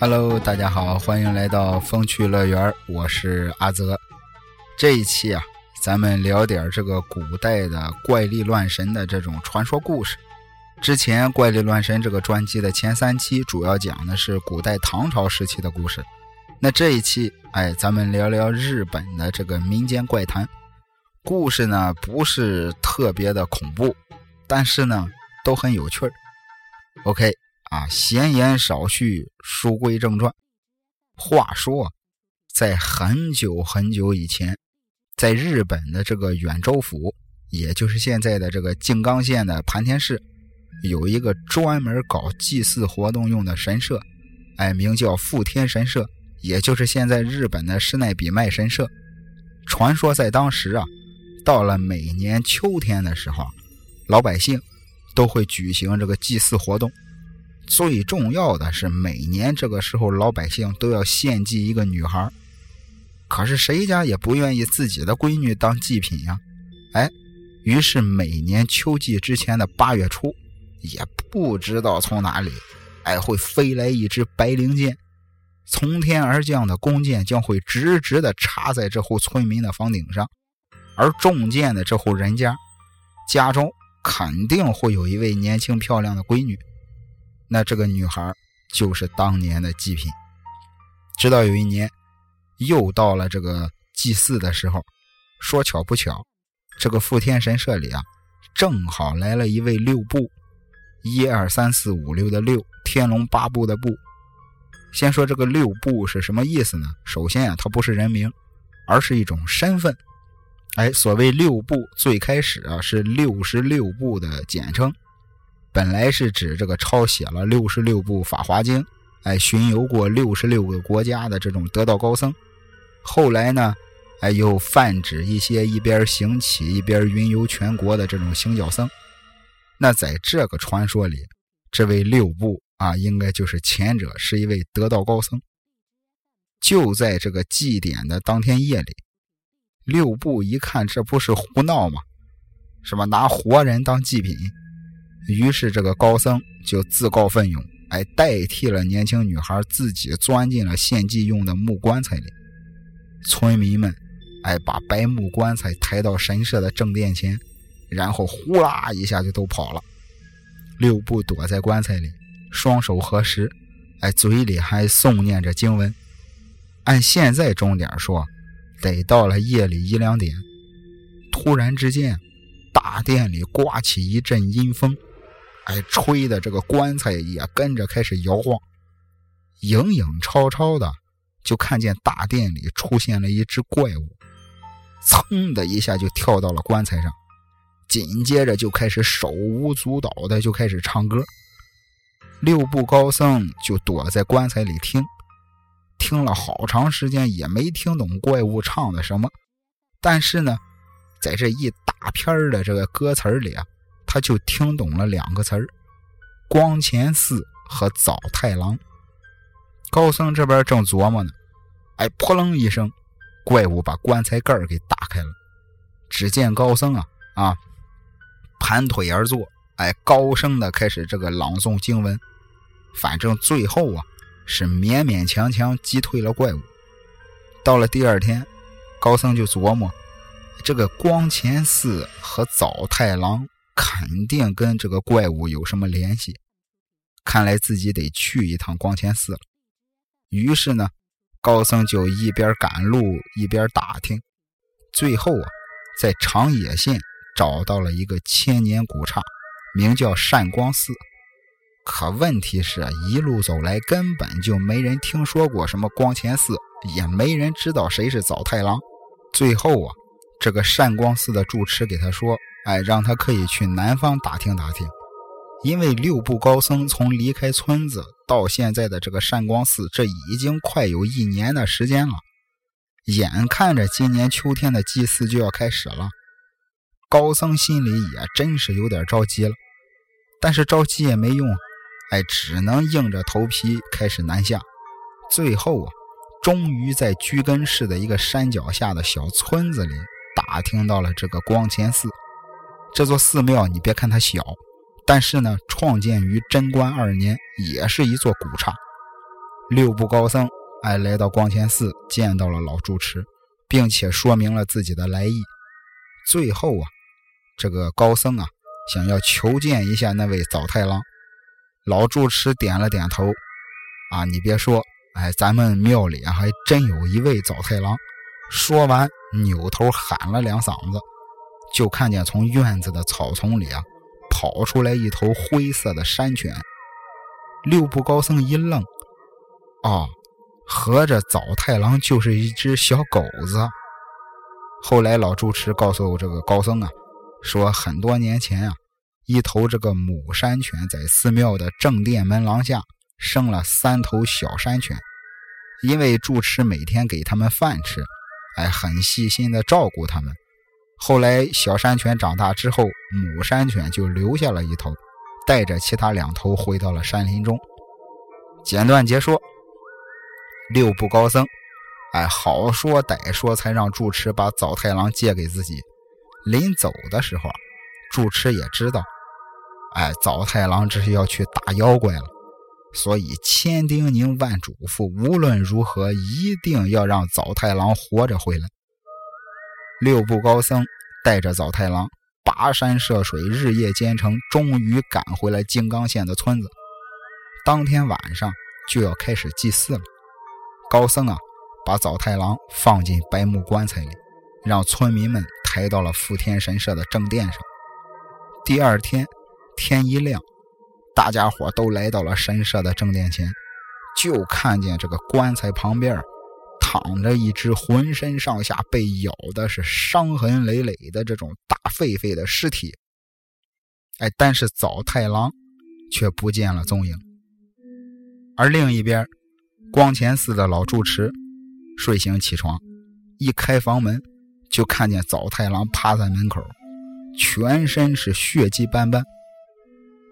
Hello，大家好，欢迎来到风趣乐园，我是阿泽。这一期啊，咱们聊点这个古代的怪力乱神的这种传说故事。之前怪力乱神这个专辑的前三期主要讲的是古代唐朝时期的故事。那这一期，哎，咱们聊聊日本的这个民间怪谈故事呢，不是特别的恐怖，但是呢，都很有趣儿。OK。啊，闲言少叙，书归正传。话说，在很久很久以前，在日本的这个远州府，也就是现在的这个静冈县的盘田市，有一个专门搞祭祀活动用的神社，哎，名叫富天神社，也就是现在日本的施耐比麦神社。传说在当时啊，到了每年秋天的时候，老百姓都会举行这个祭祀活动。最重要的是，每年这个时候，老百姓都要献祭一个女孩。可是谁家也不愿意自己的闺女当祭品呀？哎，于是每年秋季之前的八月初，也不知道从哪里，哎，会飞来一支白灵箭，从天而降的弓箭将会直直的插在这户村民的房顶上，而中箭的这户人家，家中肯定会有一位年轻漂亮的闺女。那这个女孩就是当年的祭品。直到有一年，又到了这个祭祀的时候，说巧不巧，这个富天神社里啊，正好来了一位六部，一二三四五六的六，天龙八部的部。先说这个六部是什么意思呢？首先啊，它不是人名，而是一种身份。哎，所谓六部，最开始啊是六十六部的简称。本来是指这个抄写了六十六部《法华经》，哎，巡游过六十六个国家的这种得道高僧。后来呢，哎，又泛指一些一边行乞一边云游全国的这种行脚僧。那在这个传说里，这位六部啊，应该就是前者，是一位得道高僧。就在这个祭典的当天夜里，六部一看，这不是胡闹吗？什么拿活人当祭品？于是，这个高僧就自告奋勇，哎，代替了年轻女孩，自己钻进了献祭用的木棺材里。村民们，哎，把白木棺材抬到神社的正殿前，然后呼啦一下就都跑了。六部躲在棺材里，双手合十，哎，嘴里还诵念着经文。按现在钟点说，得到了夜里一两点。突然之间，大殿里刮起一阵阴风。哎，吹的这个棺材也跟着开始摇晃，影影绰绰的，就看见大殿里出现了一只怪物，噌的一下就跳到了棺材上，紧接着就开始手舞足蹈的就开始唱歌。六部高僧就躲在棺材里听，听了好长时间也没听懂怪物唱的什么，但是呢，在这一大片的这个歌词里啊。他就听懂了两个词儿：光前寺和早太郎。高僧这边正琢磨呢，哎，扑棱一声，怪物把棺材盖给打开了。只见高僧啊啊，盘腿而坐，哎，高声的开始这个朗诵经文。反正最后啊，是勉勉强强击退了怪物。到了第二天，高僧就琢磨，这个光前寺和早太郎。肯定跟这个怪物有什么联系，看来自己得去一趟光前寺了。于是呢，高僧就一边赶路一边打听，最后啊，在长野县找到了一个千年古刹，名叫善光寺。可问题是，一路走来根本就没人听说过什么光前寺，也没人知道谁是早太郎。最后啊，这个善光寺的住持给他说。哎，让他可以去南方打听打听，因为六部高僧从离开村子到现在的这个善光寺，这已经快有一年的时间了。眼看着今年秋天的祭祀就要开始了，高僧心里也真是有点着急了。但是着急也没用，哎，只能硬着头皮开始南下。最后啊，终于在居根市的一个山脚下的小村子里打听到了这个光前寺。这座寺庙，你别看它小，但是呢，创建于贞观二年，也是一座古刹。六部高僧哎来到光前寺，见到了老住持，并且说明了自己的来意。最后啊，这个高僧啊想要求见一下那位早太郎，老住持点了点头。啊，你别说，哎，咱们庙里啊还真有一位早太郎。说完，扭头喊了两嗓子，就看见从院子的草丛里啊跑出来一头灰色的山犬。六部高僧一愣，哦，合着早太郎就是一只小狗子。后来老住持告诉这个高僧啊，说很多年前啊，一头这个母山犬在寺庙的正殿门廊下生了三头小山犬，因为住持每天给他们饭吃。还很细心的照顾它们。后来小山犬长大之后，母山犬就留下了一头，带着其他两头回到了山林中。简短结说，六部高僧，哎，好说歹说，才让住持把早太郎借给自己。临走的时候，住持也知道，哎，早太郎这是要去打妖怪了。所以千叮咛万嘱咐，无论如何一定要让早太郎活着回来。六部高僧带着早太郎跋山涉水，日夜兼程，终于赶回了静冈县的村子。当天晚上就要开始祭祀了。高僧啊，把早太郎放进白木棺材里，让村民们抬到了富天神社的正殿上。第二天天一亮。大家伙都来到了神社的正殿前，就看见这个棺材旁边躺着一只浑身上下被咬的是伤痕累累的这种大狒狒的尸体。哎，但是早太郎却不见了踪影。而另一边，光前寺的老住持睡醒起床，一开房门就看见早太郎趴在门口，全身是血迹斑斑。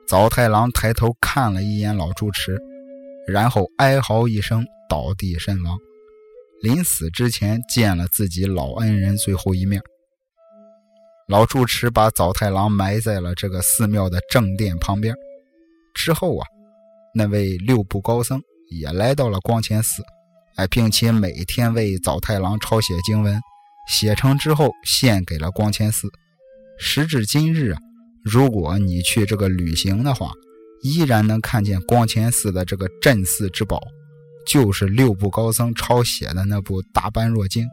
早太郎抬头看了一眼老住持，然后哀嚎一声，倒地身亡。临死之前见了自己老恩人最后一面。老住持把早太郎埋在了这个寺庙的正殿旁边。之后啊，那位六部高僧也来到了光前寺，哎，并且每天为早太郎抄写经文，写成之后献给了光前寺。时至今日啊。如果你去这个旅行的话，依然能看见光前寺的这个镇寺之宝，就是六部高僧抄写的那部《大般若经》，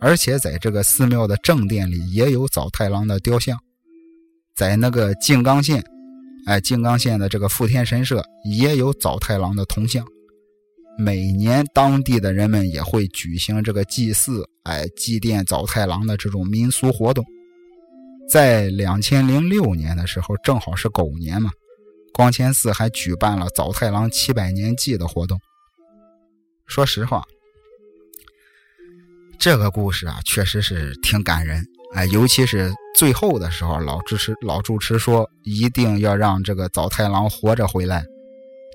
而且在这个寺庙的正殿里也有早太郎的雕像，在那个静冈县，哎，静冈县的这个富天神社也有早太郎的铜像，每年当地的人们也会举行这个祭祀，哎，祭奠早太郎的这种民俗活动。在两千零六年的时候，正好是狗年嘛，光前寺还举办了早太郎七百年祭的活动。说实话，这个故事啊，确实是挺感人。哎，尤其是最后的时候，老主持老主持说一定要让这个早太郎活着回来。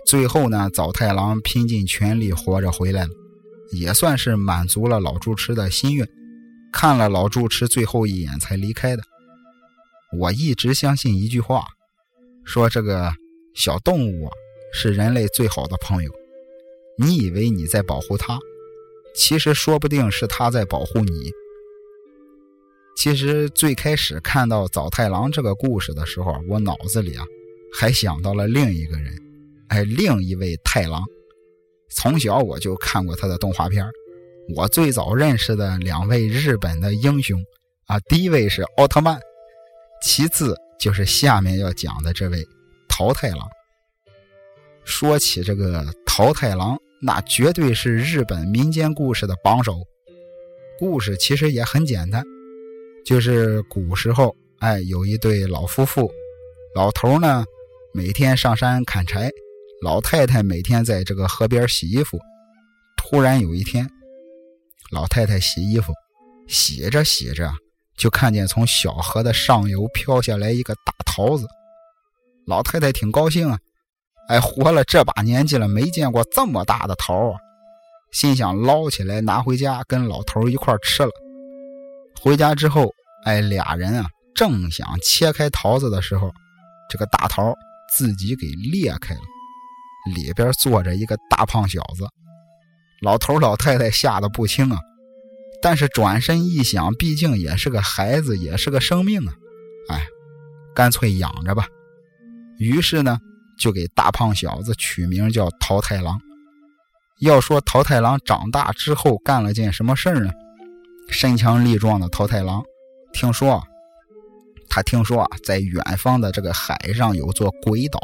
最后呢，早太郎拼尽全力活着回来了，也算是满足了老主持的心愿。看了老主持最后一眼才离开的。我一直相信一句话，说这个小动物啊是人类最好的朋友。你以为你在保护他，其实说不定是他在保护你。其实最开始看到早太郎这个故事的时候，我脑子里啊还想到了另一个人，哎，另一位太郎。从小我就看过他的动画片我最早认识的两位日本的英雄啊，第一位是奥特曼。其次就是下面要讲的这位桃太郎。说起这个桃太郎，那绝对是日本民间故事的榜首。故事其实也很简单，就是古时候，哎，有一对老夫妇，老头呢每天上山砍柴，老太太每天在这个河边洗衣服。突然有一天，老太太洗衣服，洗着洗着。就看见从小河的上游飘下来一个大桃子，老太太挺高兴啊，哎，活了这把年纪了，没见过这么大的桃啊，心想捞起来拿回家跟老头一块吃了。回家之后，哎，俩人啊正想切开桃子的时候，这个大桃自己给裂开了，里边坐着一个大胖小子。老头老太太吓得不轻啊，但是转身一想，毕竟也是个孩子，也是个生命啊，哎，干脆养着吧。于是呢，就给大胖小子取名叫桃太郎。要说桃太郎长大之后干了件什么事儿呢？身强力壮的桃太郎，听说他听说啊，在远方的这个海上有座鬼岛，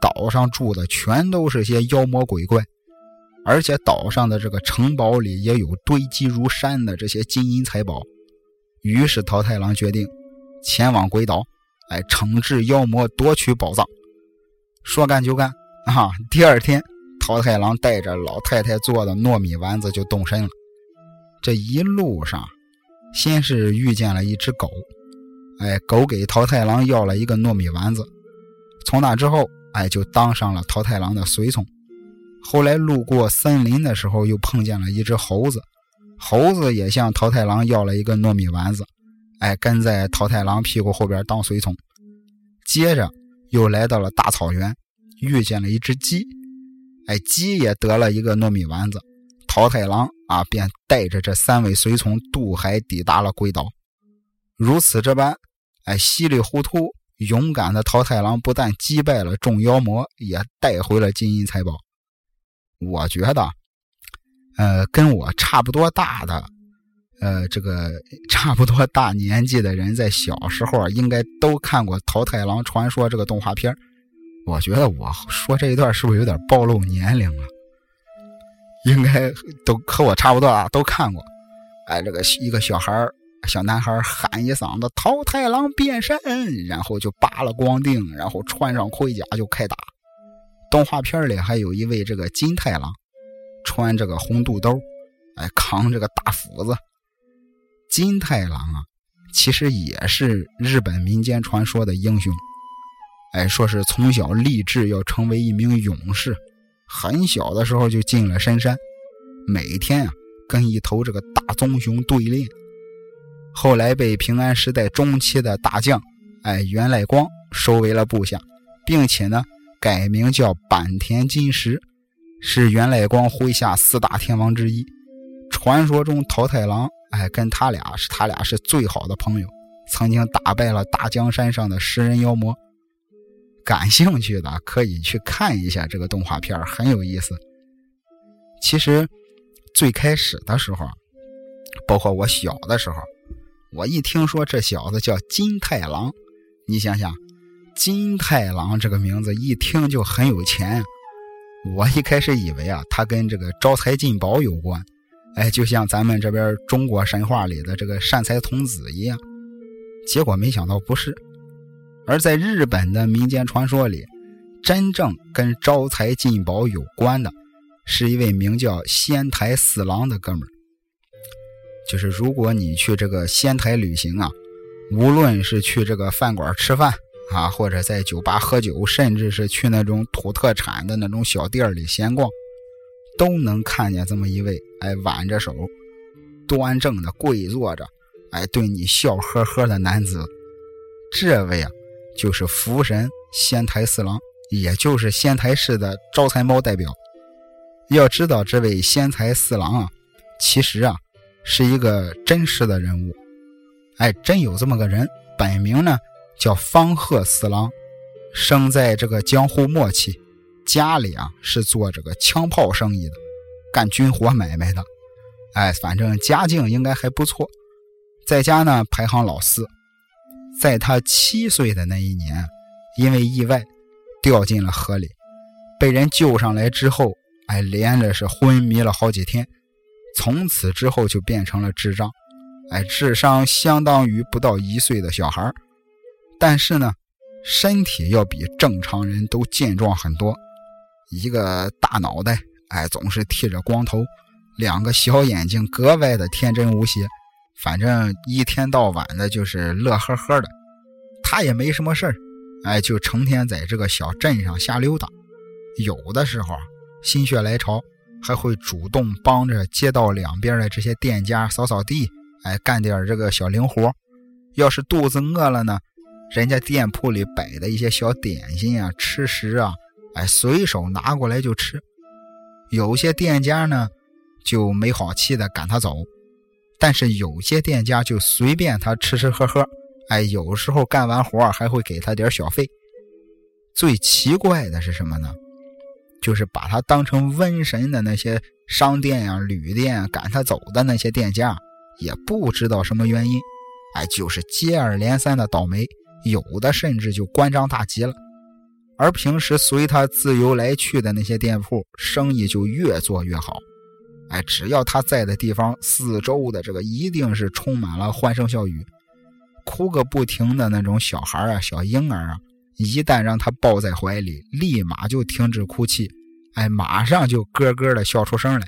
岛上住的全都是些妖魔鬼怪，而且岛上的这个城堡里也有堆积如山的这些金银财宝。于是桃太郎决定前往鬼岛，来惩治妖魔，夺取宝藏。说干就干啊！第二天。桃太郎带着老太太做的糯米丸子就动身了。这一路上，先是遇见了一只狗，哎，狗给桃太郎要了一个糯米丸子。从那之后，哎，就当上了桃太郎的随从。后来路过森林的时候，又碰见了一只猴子，猴子也向桃太郎要了一个糯米丸子，哎，跟在桃太郎屁股后边当随从。接着又来到了大草原，遇见了一只鸡。哎，鸡也得了一个糯米丸子，桃太郎啊，便带着这三位随从渡海抵达了鬼岛。如此这般，哎，稀里糊涂勇敢的桃太郎不但击败了众妖魔，也带回了金银财宝。我觉得，呃，跟我差不多大的，呃，这个差不多大年纪的人，在小时候应该都看过《桃太郎传说》这个动画片我觉得我说这一段是不是有点暴露年龄了？应该都和我差不多啊，都看过。哎，这个一个小孩小男孩喊一嗓子“桃太郎变身”，然后就拔了光腚，然后穿上盔甲就开打。动画片里还有一位这个金太郎，穿这个红肚兜，哎，扛这个大斧子。金太郎啊，其实也是日本民间传说的英雄。哎，说是从小立志要成为一名勇士，很小的时候就进了深山，每天啊跟一头这个大棕熊对练。后来被平安时代中期的大将哎源赖光收为了部下，并且呢改名叫坂田金时，是源赖光麾下四大天王之一。传说中桃太郎哎跟他俩是他俩是最好的朋友，曾经打败了大江山上的食人妖魔。感兴趣的可以去看一下这个动画片，很有意思。其实最开始的时候，包括我小的时候，我一听说这小子叫金太郎，你想想，金太郎这个名字一听就很有钱。我一开始以为啊，他跟这个招财进宝有关，哎，就像咱们这边中国神话里的这个善财童子一样。结果没想到不是。而在日本的民间传说里，真正跟招财进宝有关的，是一位名叫仙台四郎的哥们儿。就是如果你去这个仙台旅行啊，无论是去这个饭馆吃饭啊，或者在酒吧喝酒，甚至是去那种土特产的那种小店里闲逛，都能看见这么一位哎挽着手、端正的跪坐着，哎对你笑呵呵的男子。这位啊。就是福神仙台四郎，也就是仙台市的招财猫代表。要知道，这位仙台四郎啊，其实啊是一个真实的人物。哎，真有这么个人，本名呢叫方鹤四郎，生在这个江户末期，家里啊是做这个枪炮生意的，干军火买卖的。哎，反正家境应该还不错，在家呢排行老四。在他七岁的那一年，因为意外掉进了河里，被人救上来之后，哎，连着是昏迷了好几天，从此之后就变成了智障，哎，智商相当于不到一岁的小孩但是呢，身体要比正常人都健壮很多，一个大脑袋，哎，总是剃着光头，两个小眼睛格外的天真无邪。反正一天到晚的就是乐呵呵的，他也没什么事儿，哎，就成天在这个小镇上瞎溜达。有的时候心血来潮，还会主动帮着街道两边的这些店家扫扫地，哎，干点这个小零活。要是肚子饿了呢，人家店铺里摆的一些小点心啊、吃食啊，哎，随手拿过来就吃。有些店家呢就没好气的赶他走，但是有些店家就随便他吃吃喝喝，哎，有时候干完活还会给他点小费。最奇怪的是什么呢？就是把他当成瘟神的那些商店呀、旅店赶他走的那些店家，也不知道什么原因，哎，就是接二连三的倒霉，有的甚至就关张大吉了。而平时随他自由来去的那些店铺，生意就越做越好。哎，只要他在的地方，四周的这个一定是充满了欢声笑语，哭个不停的那种小孩啊、小婴儿啊，一旦让他抱在怀里，立马就停止哭泣，哎，马上就咯咯的笑出声来。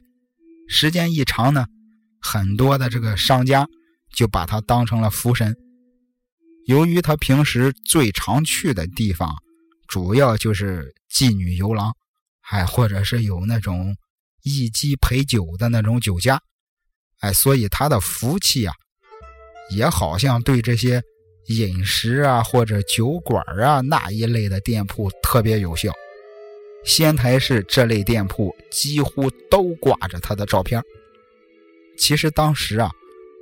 时间一长呢，很多的这个商家就把他当成了福神。由于他平时最常去的地方。主要就是妓女游廊，还或者是有那种一鸡陪酒的那种酒家，哎，所以他的福气啊，也好像对这些饮食啊或者酒馆啊那一类的店铺特别有效。仙台市这类店铺几乎都挂着他的照片。其实当时啊，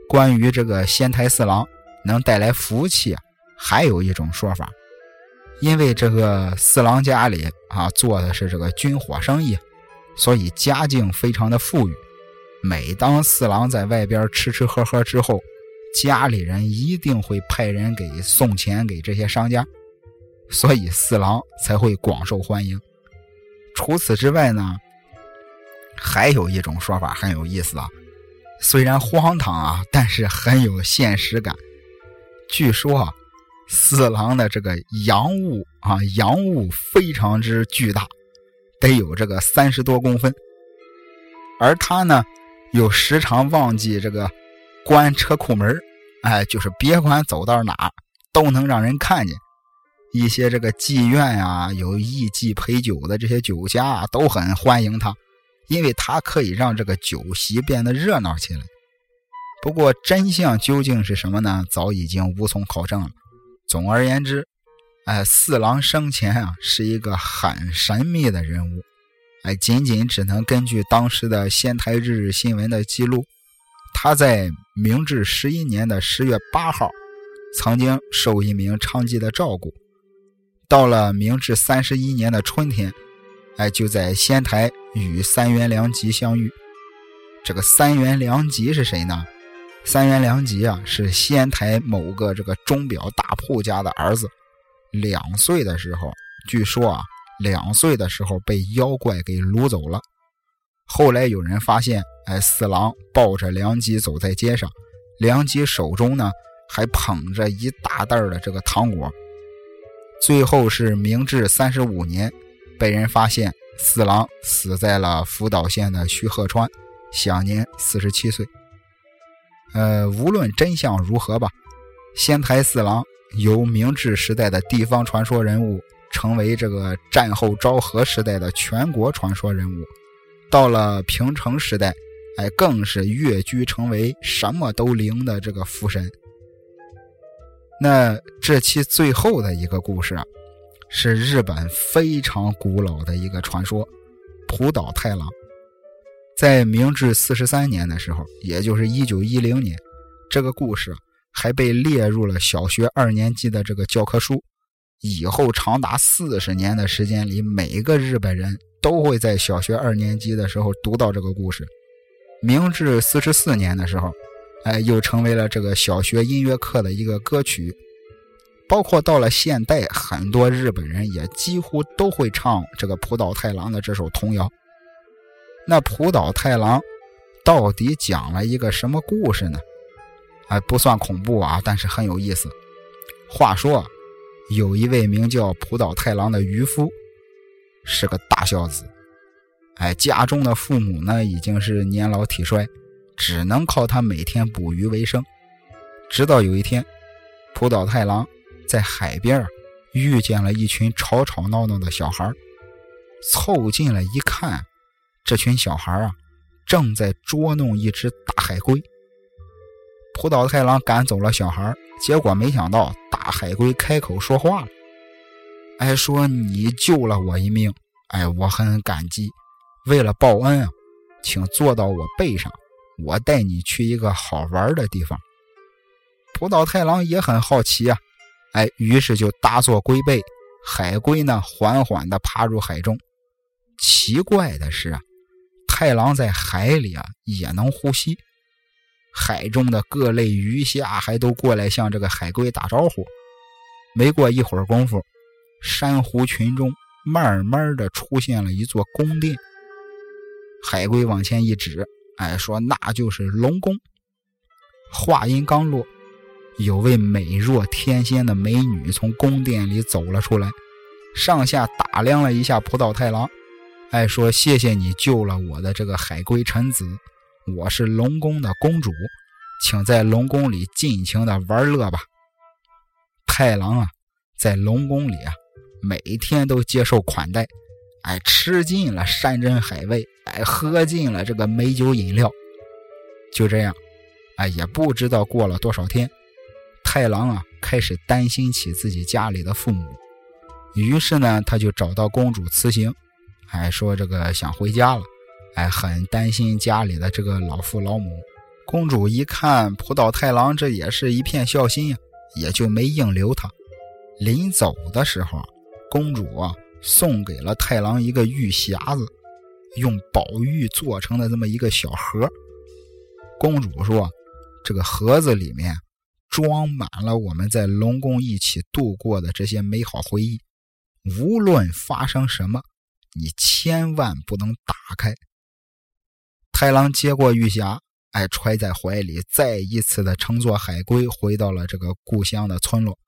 关于这个仙台四郎能带来福气啊，还有一种说法。因为这个四郎家里啊做的是这个军火生意，所以家境非常的富裕。每当四郎在外边吃吃喝喝之后，家里人一定会派人给送钱给这些商家，所以四郎才会广受欢迎。除此之外呢，还有一种说法很有意思啊，虽然荒唐啊，但是很有现实感。据说。啊。四郎的这个阳物啊，阳物非常之巨大，得有这个三十多公分。而他呢，又时常忘记这个关车库门哎，就是别管走到哪都能让人看见。一些这个妓院呀，有艺妓陪酒的这些酒家啊，都很欢迎他，因为他可以让这个酒席变得热闹起来。不过真相究竟是什么呢？早已经无从考证了。总而言之，哎，四郎生前啊是一个很神秘的人物，哎，仅仅只能根据当时的仙台日新闻的记录，他在明治十一年的十月八号，曾经受一名娼妓的照顾，到了明治三十一年的春天，哎，就在仙台与三元良吉相遇。这个三元良吉是谁呢？三元良吉啊，是仙台某个这个钟表大铺家的儿子。两岁的时候，据说啊，两岁的时候被妖怪给掳走了。后来有人发现，哎，四郎抱着良吉走在街上，良吉手中呢还捧着一大袋的这个糖果。最后是明治三十五年，被人发现四郎死在了福岛县的须贺川，享年四十七岁。呃，无论真相如何吧，仙台四郎由明治时代的地方传说人物，成为这个战后昭和时代的全国传说人物。到了平成时代，哎，更是跃居成为什么都灵的这个福神。那这期最后的一个故事啊，是日本非常古老的一个传说——浦岛太郎。在明治四十三年的时候，也就是一九一零年，这个故事还被列入了小学二年级的这个教科书。以后长达四十年的时间里，每个日本人都会在小学二年级的时候读到这个故事。明治四十四年的时候，哎，又成为了这个小学音乐课的一个歌曲。包括到了现代，很多日本人也几乎都会唱这个浦岛太郎的这首童谣。那浦岛太郎到底讲了一个什么故事呢？哎，不算恐怖啊，但是很有意思。话说，有一位名叫浦岛太郎的渔夫，是个大孝子。哎，家中的父母呢已经是年老体衰，只能靠他每天捕鱼为生。直到有一天，浦岛太郎在海边遇见了一群吵吵闹闹的小孩，凑近了一看。这群小孩啊，正在捉弄一只大海龟。浦岛太郎赶走了小孩，结果没想到大海龟开口说话了：“哎，说你救了我一命，哎，我很感激。为了报恩啊，请坐到我背上，我带你去一个好玩的地方。浦岛太郎也很好奇啊，哎，于是就搭坐龟背，海龟呢缓缓地爬入海中。奇怪的是啊，太郎在海里啊也能呼吸。海中的各类鱼虾还都过来向这个海龟打招呼。没过一会儿功夫，珊瑚群中慢慢的出现了一座宫殿。海龟往前一指，哎，说那就是龙宫。话音刚落，有位美若天仙的美女从宫殿里走了出来，上下打量了一下葡萄太郎，哎，说谢谢你救了我的这个海龟臣子。我是龙宫的公主，请在龙宫里尽情的玩乐吧。太郎啊，在龙宫里啊，每天都接受款待，哎，吃尽了山珍海味，哎，喝尽了这个美酒饮料。就这样，哎，也不知道过了多少天，太郎啊，开始担心起自己家里的父母，于是呢，他就找到公主辞行，哎，说这个想回家了。哎，很担心家里的这个老父老母。公主一看浦岛太郎，这也是一片孝心呀，也就没硬留他。临走的时候，公主啊送给了太郎一个玉匣子，用宝玉做成的这么一个小盒。公主说：“这个盒子里面装满了我们在龙宫一起度过的这些美好回忆，无论发生什么，你千万不能打开。”太郎接过玉匣，哎，揣在怀里，再一次的乘坐海龟回到了这个故乡的村落。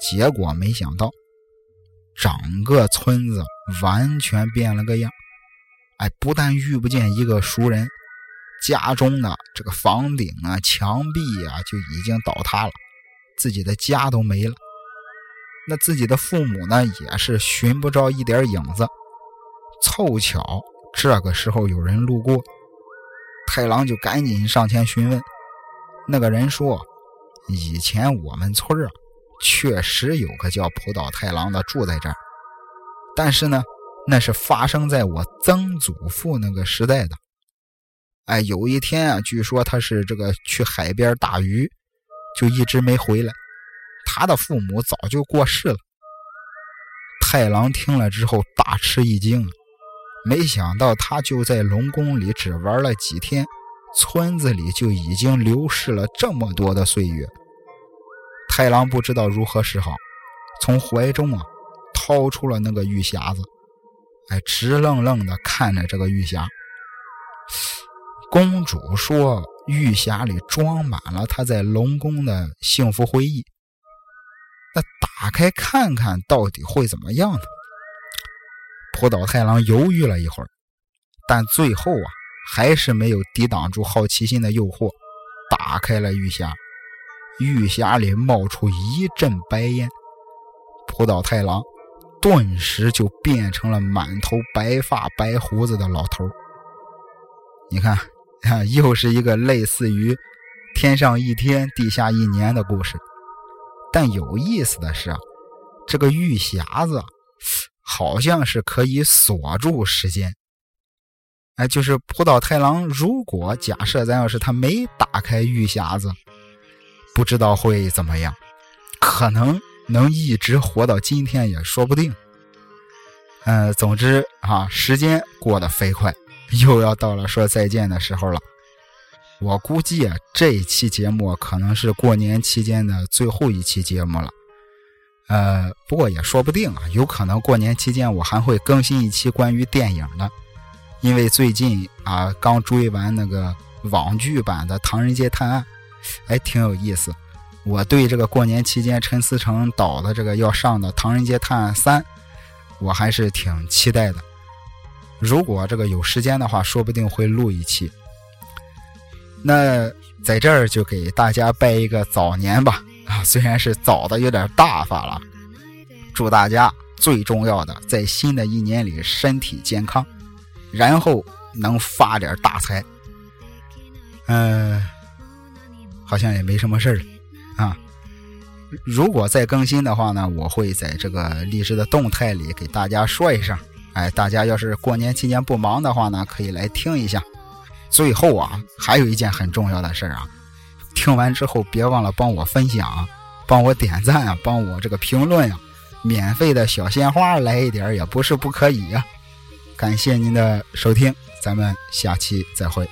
结果没想到，整个村子完全变了个样。哎，不但遇不见一个熟人，家中的这个房顶啊、墙壁啊就已经倒塌了，自己的家都没了。那自己的父母呢，也是寻不着一点影子。凑巧这个时候有人路过。太郎就赶紧上前询问，那个人说：“以前我们村啊，确实有个叫浦岛太郎的住在这儿，但是呢，那是发生在我曾祖父那个时代的。哎，有一天啊，据说他是这个去海边打鱼，就一直没回来。他的父母早就过世了。”太郎听了之后大吃一惊。没想到他就在龙宫里只玩了几天，村子里就已经流逝了这么多的岁月。太郎不知道如何是好，从怀中啊掏出了那个玉匣子，哎，直愣愣地看着这个玉匣。公主说：“玉匣里装满了她在龙宫的幸福回忆，那打开看看到底会怎么样呢？”浦岛太郎犹豫了一会儿，但最后啊，还是没有抵挡住好奇心的诱惑，打开了玉匣。玉匣里冒出一阵白烟，浦岛太郎顿时就变成了满头白发白胡子的老头。你看，啊，又是一个类似于“天上一天，地下一年”的故事。但有意思的是啊，这个玉匣子。好像是可以锁住时间，哎，就是浦岛太郎。如果假设咱要是他没打开玉匣子，不知道会怎么样，可能能一直活到今天也说不定。嗯，总之啊，时间过得飞快，又要到了说再见的时候了。我估计啊，这一期节目可能是过年期间的最后一期节目了。呃，不过也说不定啊，有可能过年期间我还会更新一期关于电影的，因为最近啊刚追完那个网剧版的《唐人街探案》，哎，挺有意思。我对这个过年期间陈思诚导的这个要上的《唐人街探案三》，我还是挺期待的。如果这个有时间的话，说不定会录一期。那在这儿就给大家拜一个早年吧。啊，虽然是早的有点大发了，祝大家最重要的在新的一年里身体健康，然后能发点大财。嗯，好像也没什么事儿啊。如果再更新的话呢，我会在这个励志的动态里给大家说一声哎，大家要是过年期间不忙的话呢，可以来听一下。最后啊，还有一件很重要的事儿啊，听完之后别忘了帮我分享，帮我点赞，帮我这个评论呀，免费的小鲜花来一点也不是不可以呀。感谢您的收听，咱们下期再会。